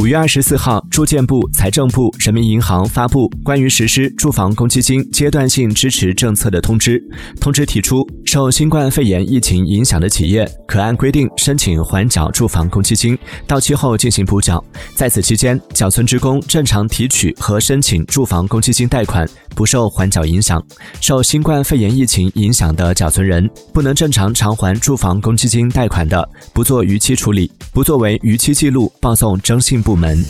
五月二十四号，住建部、财政部、人民银行发布关于实施住房公积金阶段性支持政策的通知。通知提出，受新冠肺炎疫情影响的企业可按规定申请缓缴住房公积金，到期后进行补缴。在此期间，缴存职工正常提取和申请住房公积金贷款，不受缓缴影响。受新冠肺炎疫情影响的缴存人，不能正常偿还住房公积金贷款的，不做逾期处理，不作为逾期记录报送征信部。部门。